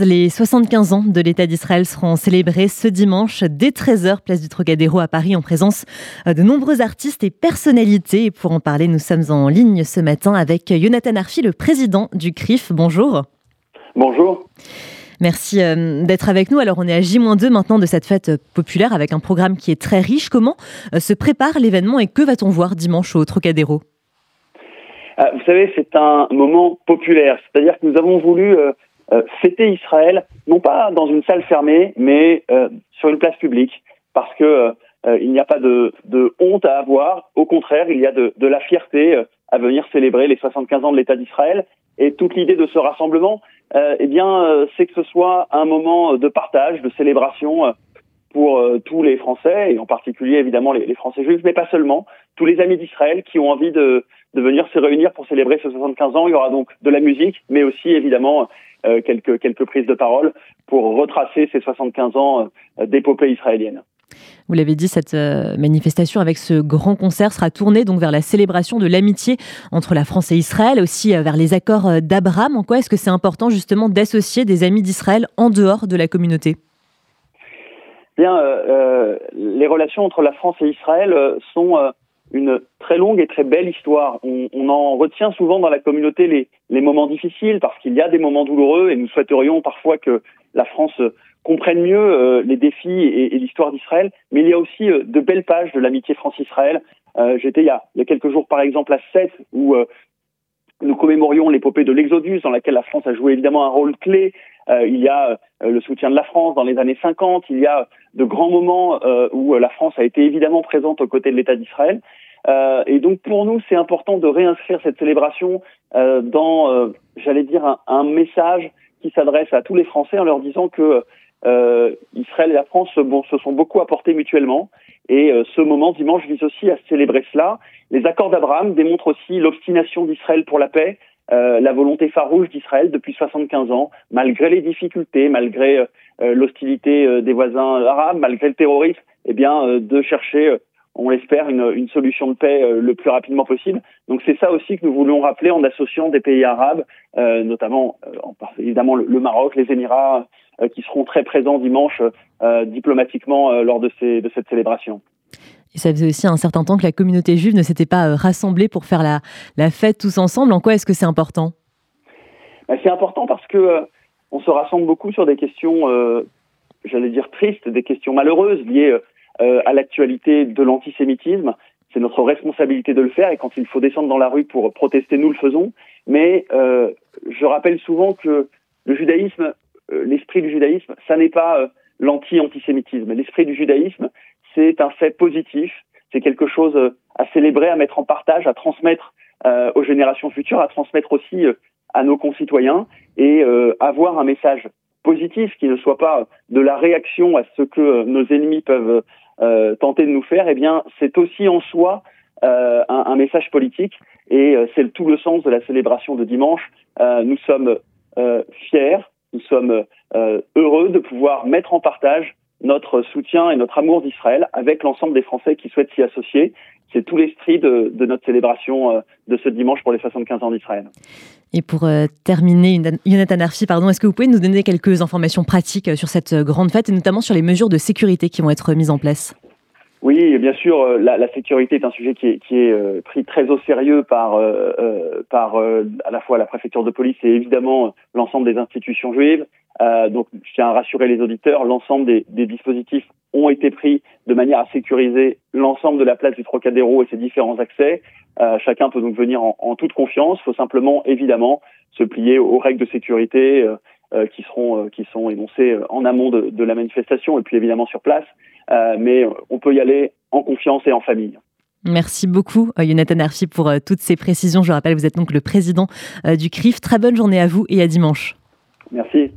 Les 75 ans de l'État d'Israël seront célébrés ce dimanche dès 13h, place du Trocadéro à Paris, en présence de nombreux artistes et personnalités. Et pour en parler, nous sommes en ligne ce matin avec Jonathan Arfi, le président du CRIF. Bonjour. Bonjour. Merci euh, d'être avec nous. Alors, on est à J-2 maintenant de cette fête populaire avec un programme qui est très riche. Comment euh, se prépare l'événement et que va-t-on voir dimanche au Trocadéro? Euh, Vous savez, c'est un moment populaire. C'est-à-dire que nous avons voulu euh, fêter Israël, non pas dans une salle fermée, mais euh, sur une place publique, parce que euh, il n'y a pas de, de, honte à avoir. Au contraire, il y a de, de la fierté à venir célébrer les 75 ans de l'État d'Israël. Et toute l'idée de ce rassemblement, eh bien, c'est que ce soit un moment de partage, de célébration pour tous les Français, et en particulier évidemment les, Français juifs, mais pas seulement, tous les amis d'Israël qui ont envie de, venir se réunir pour célébrer ces 75 ans. Il y aura donc de la musique, mais aussi évidemment euh, quelques, quelques prises de parole pour retracer ces 75 ans euh, d'épopée israélienne. Vous l'avez dit, cette euh, manifestation avec ce grand concert sera tournée donc vers la célébration de l'amitié entre la France et Israël, aussi vers les accords d'Abraham. En quoi est-ce que c'est important justement d'associer des amis d'Israël en dehors de la communauté? Bien, euh, les relations entre la France et Israël sont une très longue et très belle histoire. On, en retient souvent dans la communauté les, moments difficiles parce qu'il y a des moments douloureux et nous souhaiterions parfois que la France comprenne mieux euh, les défis et, l'histoire d'Israël. Mais il y a aussi euh, de belles pages de l'amitié France-Israël. Euh, J'étais il, il, y a quelques jours par exemple à Sète où euh, nous commémorions l'épopée de l'Exodus dans laquelle la France a joué évidemment un rôle clé. il y a le soutien de la France dans les années 50. Il y a de grands moments où la France a été évidemment présente aux côtés de l'État d'Israël. Euh, et donc pour nous, c'est important de réinscrire cette célébration euh, dans, euh, j'allais dire, un, un, message qui s'adresse à tous les Français en leur disant que euh, Israël et la France bon, se sont beaucoup apportés mutuellement. Et euh, ce moment dimanche vise aussi à célébrer cela. Les accords d'Abraham démontrent aussi l'obstination d'Israël pour la paix, la volonté farouche d'Israël depuis 75 ans, malgré les difficultés, malgré l'hostilité des voisins arabes, malgré le terrorisme, eh bien, de chercher on l'espère, une, une, solution de paix euh, le plus rapidement possible. Donc c'est ça aussi que nous voulons rappeler en associant des pays arabes, euh, notamment euh, en, évidemment le, le, Maroc, les Émirats, qui seront très présents dimanche diplomatiquement lors de, ces, de cette célébration. Et ça faisait aussi un certain temps que la communauté juive ne s'était pas rassemblée pour faire la, la, fête tous ensemble. En quoi est-ce que c'est important? Ben, C'est important parce que on se rassemble beaucoup sur des questions, j'allais dire tristes, des questions malheureuses liées euh, à l'actualité de l'antisémitisme. C'est notre responsabilité de le faire et quand il faut descendre dans la rue pour protester, nous le faisons. Mais euh, je rappelle souvent que le judaïsme, euh, l'esprit du judaïsme, ça n'est pas euh, l'anti-antisémitisme. L'esprit du judaïsme, c'est un fait positif, c'est quelque chose euh, à célébrer, à mettre en partage, à transmettre aux générations futures, à transmettre aussi à nos concitoyens et avoir un message positif qui ne soit pas de la réaction à ce que nos ennemis peuvent euh, tenter de nous faire, eh bien, c'est aussi en soi euh, un, message politique et euh, c'est tout le sens de la célébration de dimanche. Euh, nous sommes euh, fiers, nous sommes heureux de pouvoir mettre en partage notre soutien et notre amour d'Israël avec l'ensemble des Français qui souhaitent s'y associer. C'est tout l'esprit de, de, notre célébration de ce dimanche pour les 75 ans d'Israël. Et pour euh, terminer, Jonathan Arfi, pardon, est-ce que vous pouvez nous donner quelques informations pratiques sur cette grande fête et notamment sur les mesures de sécurité qui vont être mises en place? Oui, bien sûr, la, la, sécurité est un sujet qui est, euh, pris très au sérieux par, euh, à la fois la préfecture de police et évidemment l'ensemble des institutions juives. Euh, donc, je tiens à rassurer les auditeurs, l'ensemble des, dispositifs ont été pris de manière à sécuriser l'ensemble de la place du Trocadéro et ses différents accès. Euh, chacun peut donc venir en, toute confiance. Il faut simplement, évidemment, se plier aux règles de sécurité euh, euh qui seront euh, qui sont énoncées en amont de, de, la manifestation et puis évidemment sur place. Euh, mais on peut y aller en confiance et en famille. Merci beaucoup, Jonathan Arfi, pour toutes ces précisions. Je rappelle, vous êtes donc le président du CRIF. Très bonne journée à vous et à dimanche. Merci.